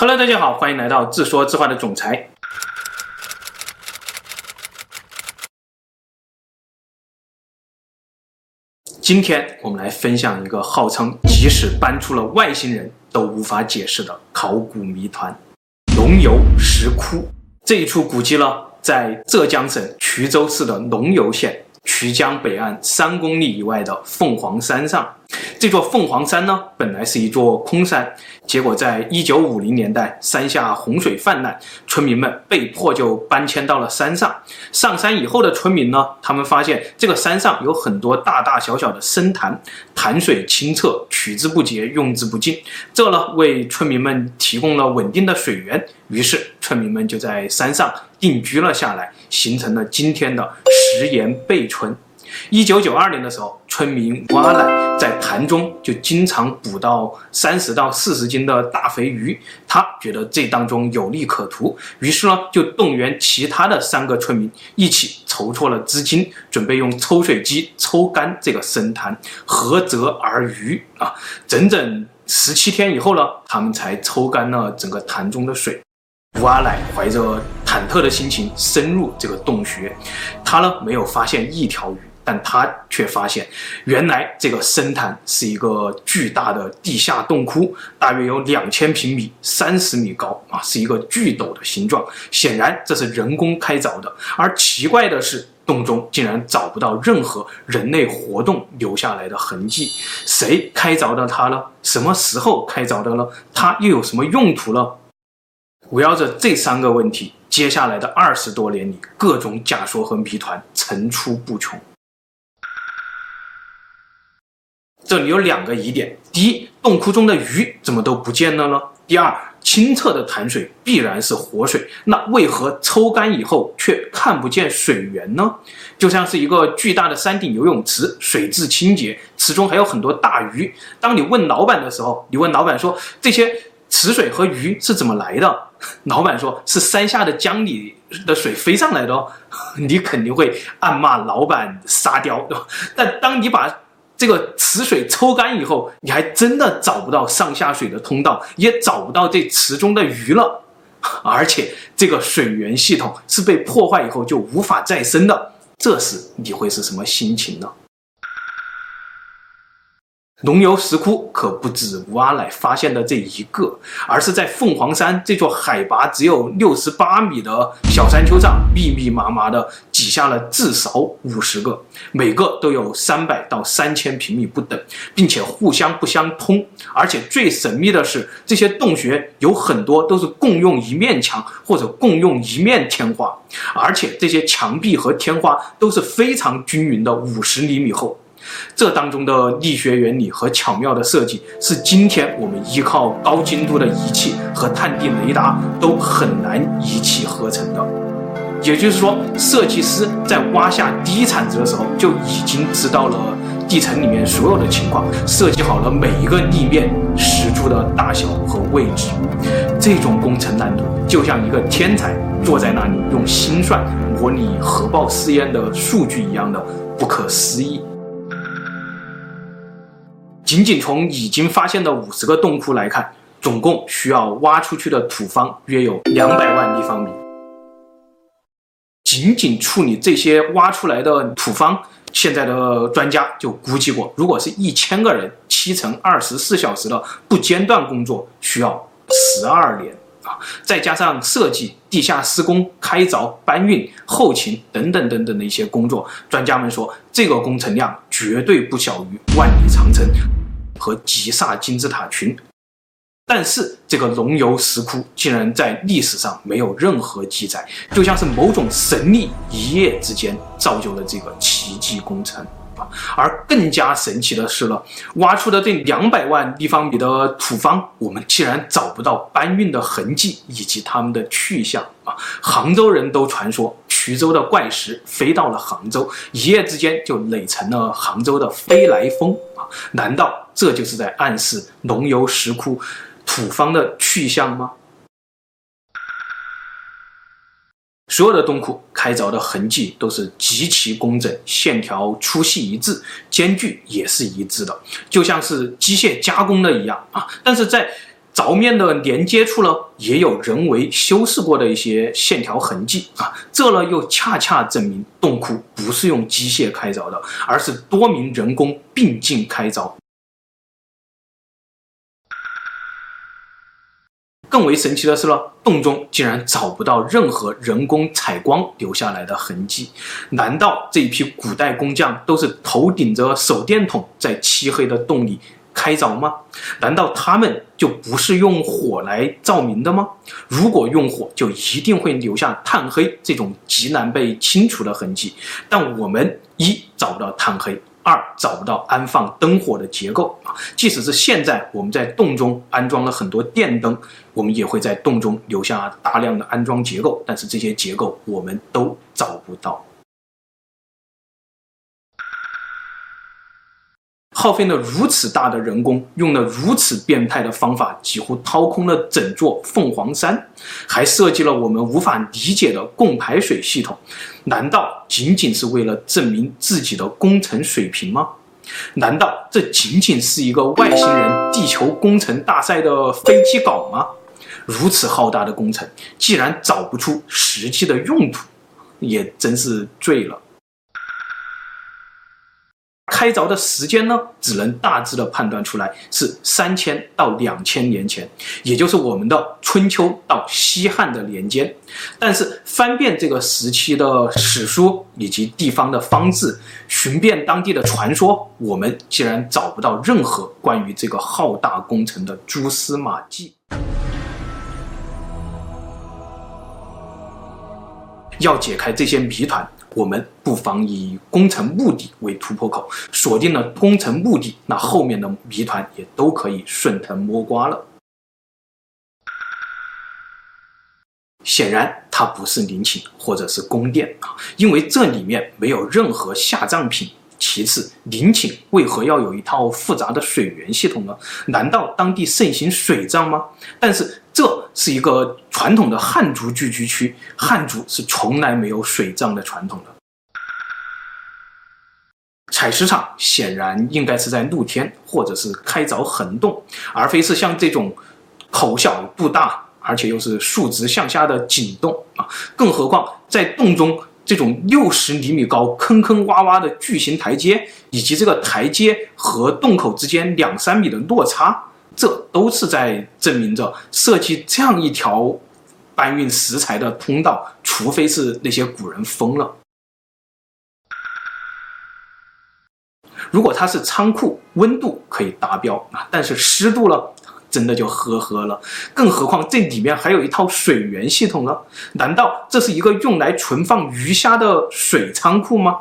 Hello，大家好，欢迎来到自说自话的总裁。今天我们来分享一个号称即使搬出了外星人都无法解释的考古谜团——龙游石窟。这一处古迹呢，在浙江省衢州市的龙游县衢江北岸三公里以外的凤凰山上。这座凤凰山呢，本来是一座空山，结果在一九五零年代，山下洪水泛滥，村民们被迫就搬迁到了山上。上山以后的村民呢，他们发现这个山上有很多大大小小的深潭，潭水清澈，取之不竭，用之不尽，这呢为村民们提供了稳定的水源。于是村民们就在山上定居了下来，形成了今天的石岩背村。一九九二年的时候，村民挖来在潭中就经常捕到三十到四十斤的大肥鱼，他觉得这当中有利可图，于是呢就动员其他的三个村民一起筹措了资金，准备用抽水机抽干这个深潭，涸泽而渔啊！整整十七天以后呢，他们才抽干了整个潭中的水。阿乃怀着忐忑的心情深入这个洞穴，他呢没有发现一条鱼。但他却发现，原来这个深潭是一个巨大的地下洞窟，大约有两千平米，三十米高啊，是一个巨斗的形状。显然这是人工开凿的。而奇怪的是，洞中竟然找不到任何人类活动留下来的痕迹。谁开凿的它呢？什么时候开凿的呢？它又有什么用途呢？围绕着这三个问题，接下来的二十多年里，各种假说和谜团层出不穷。这里有两个疑点：第一，洞窟中的鱼怎么都不见了呢？第二，清澈的潭水必然是活水，那为何抽干以后却看不见水源呢？就像是一个巨大的山顶游泳池，水质清洁，池中还有很多大鱼。当你问老板的时候，你问老板说，这些池水和鱼是怎么来的？老板说是山下的江里的水飞上来的哦。你肯定会暗骂老板沙雕，对吧？但当你把这个池水抽干以后，你还真的找不到上下水的通道，也找不到这池中的鱼了，而且这个水源系统是被破坏以后就无法再生的，这时你会是什么心情呢？龙游石窟可不止吴阿来发现的这一个，而是在凤凰山这座海拔只有六十八米的小山丘上，密密麻麻的挤下了至少五十个，每个都有三百到三千平米不等，并且互相不相通。而且最神秘的是，这些洞穴有很多都是共用一面墙或者共用一面天花，而且这些墙壁和天花都是非常均匀的五十厘米厚。这当中的力学原理和巧妙的设计，是今天我们依靠高精度的仪器和探地雷达都很难一气呵成的。也就是说，设计师在挖下第一铲子的时候，就已经知道了地层里面所有的情况，设计好了每一个立面石柱的大小和位置。这种工程难度，就像一个天才坐在那里用心算模拟核爆试验的数据一样的不可思议。仅仅从已经发现的五十个洞窟来看，总共需要挖出去的土方约有两百万立方米。仅仅处理这些挖出来的土方，现在的专家就估计过，如果是一千个人，七乘二十四小时的不间断工作，需要十二年啊！再加上设计、地下施工、开凿、搬运、后勤等等等等的一些工作，专家们说，这个工程量绝对不小于万里长城。和吉萨金字塔群，但是这个龙游石窟竟然在历史上没有任何记载，就像是某种神力一夜之间造就了这个奇迹工程啊！而更加神奇的是呢，挖出的这两百万立方米的土方，我们竟然找不到搬运的痕迹以及他们的去向啊！杭州人都传说衢州的怪石飞到了杭州，一夜之间就垒成了杭州的飞来峰啊！难道？这就是在暗示龙游石窟土方的去向吗？所有的洞窟开凿的痕迹都是极其工整，线条粗细一致，间距也是一致的，就像是机械加工的一样啊！但是在凿面的连接处呢，也有人为修饰过的一些线条痕迹啊，这呢又恰恰证明洞窟不是用机械开凿的，而是多名人工并进开凿。更为神奇的是呢，洞中竟然找不到任何人工采光留下来的痕迹。难道这一批古代工匠都是头顶着手电筒在漆黑的洞里开凿吗？难道他们就不是用火来照明的吗？如果用火，就一定会留下炭黑这种极难被清除的痕迹。但我们一找不到炭黑。二找不到安放灯火的结构啊，即使是现在我们在洞中安装了很多电灯，我们也会在洞中留下大量的安装结构，但是这些结构我们都找不到。耗费了如此大的人工，用了如此变态的方法，几乎掏空了整座凤凰山，还设计了我们无法理解的供排水系统。难道仅仅是为了证明自己的工程水平吗？难道这仅仅是一个外星人地球工程大赛的飞机稿吗？如此浩大的工程，既然找不出实际的用途，也真是醉了。开凿的时间呢，只能大致的判断出来是三千到两千年前，也就是我们的春秋到西汉的年间。但是翻遍这个时期的史书以及地方的方志，寻遍当地的传说，我们竟然找不到任何关于这个浩大工程的蛛丝马迹。要解开这些谜团。我们不妨以工程目的为突破口，锁定了工程目的，那后面的谜团也都可以顺藤摸瓜了。显然，它不是陵寝或者是宫殿啊，因为这里面没有任何下葬品。其次，陵寝为何要有一套复杂的水源系统呢？难道当地盛行水葬吗？但是这是一个传统的汉族聚居区，汉族是从来没有水葬的传统的。采石场显然应该是在露天或者是开凿横洞，而非是像这种口小肚大，而且又是竖直向下的井洞啊！更何况在洞中。这种六十厘米高、坑坑洼洼的巨型台阶，以及这个台阶和洞口之间两三米的落差，这都是在证明着设计这样一条搬运石材的通道，除非是那些古人疯了。如果它是仓库，温度可以达标啊，但是湿度了。真的就呵呵了，更何况这里面还有一套水源系统呢？难道这是一个用来存放鱼虾的水仓库吗？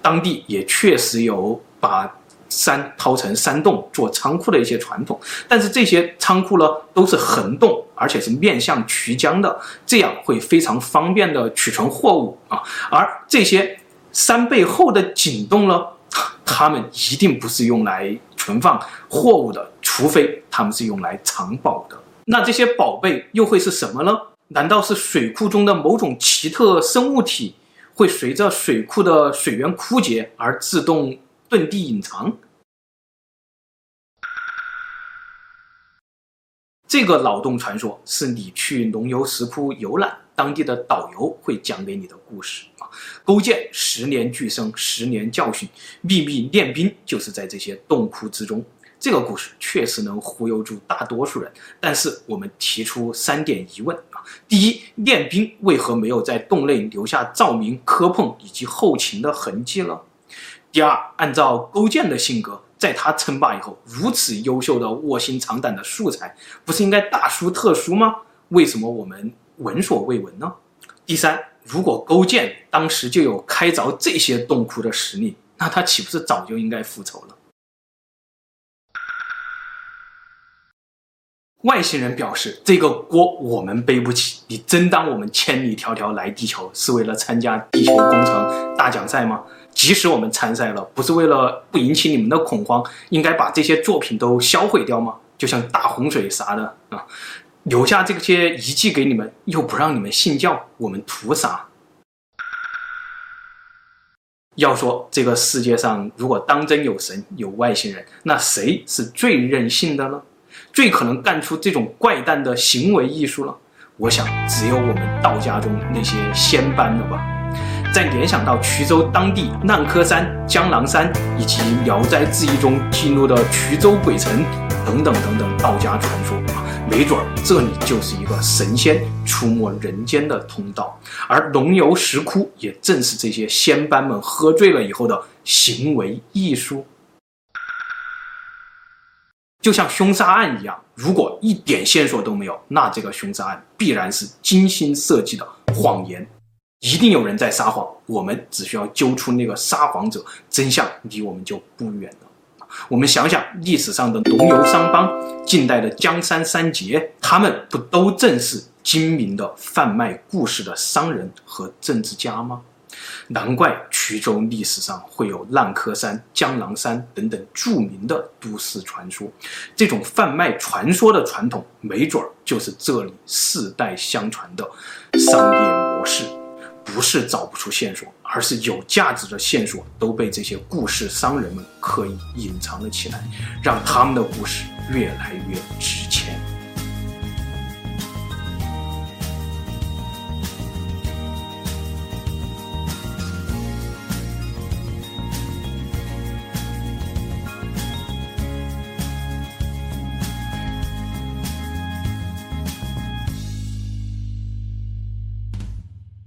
当地也确实有把山掏成山洞做仓库的一些传统，但是这些仓库呢，都是横洞，而且是面向渠江的，这样会非常方便的取存货物啊。而这些山背后的井洞呢，它们一定不是用来存放货物的。除非他们是用来藏宝的，那这些宝贝又会是什么呢？难道是水库中的某种奇特生物体，会随着水库的水源枯竭而自动遁地隐藏？这个脑洞传说是你去龙游石窟游览，当地的导游会讲给你的故事啊。勾践十年俱生，十年教训，秘密练兵就是在这些洞窟之中。这个故事确实能忽悠住大多数人，但是我们提出三点疑问啊：第一，练兵为何没有在洞内留下照明、磕碰以及后勤的痕迹呢？第二，按照勾践的性格，在他称霸以后，如此优秀的卧薪尝胆的素材，不是应该大书特书吗？为什么我们闻所未闻呢？第三，如果勾践当时就有开凿这些洞窟的实力，那他岂不是早就应该复仇了？外星人表示：“这个锅我们背不起，你真当我们千里迢迢来地球是为了参加地球工程大奖赛吗？即使我们参赛了，不是为了不引起你们的恐慌，应该把这些作品都销毁掉吗？就像大洪水啥的啊，留下这些遗迹给你们，又不让你们信教，我们图啥？要说这个世界上，如果当真有神有外星人，那谁是最任性的呢？”最可能干出这种怪诞的行为艺术了？我想，只有我们道家中那些仙班了吧。再联想到衢州当地烂柯山、江郎山，以及《聊斋志异》中记录的衢州鬼城等等等等道家传说，没准儿这里就是一个神仙出没人间的通道，而龙游石窟也正是这些仙班们喝醉了以后的行为艺术。就像凶杀案一样，如果一点线索都没有，那这个凶杀案必然是精心设计的谎言。一定有人在撒谎，我们只需要揪出那个撒谎者，真相离我们就不远了。我们想想历史上的龙游商帮，近代的江山三杰，他们不都正是精明的贩卖故事的商人和政治家吗？难怪衢州历史上会有烂柯山、江郎山等等著名的都市传说。这种贩卖传说的传统，没准儿就是这里世代相传的商业模式。不是找不出线索，而是有价值的线索都被这些故事商人们刻意隐藏了起来，让他们的故事越来越值钱。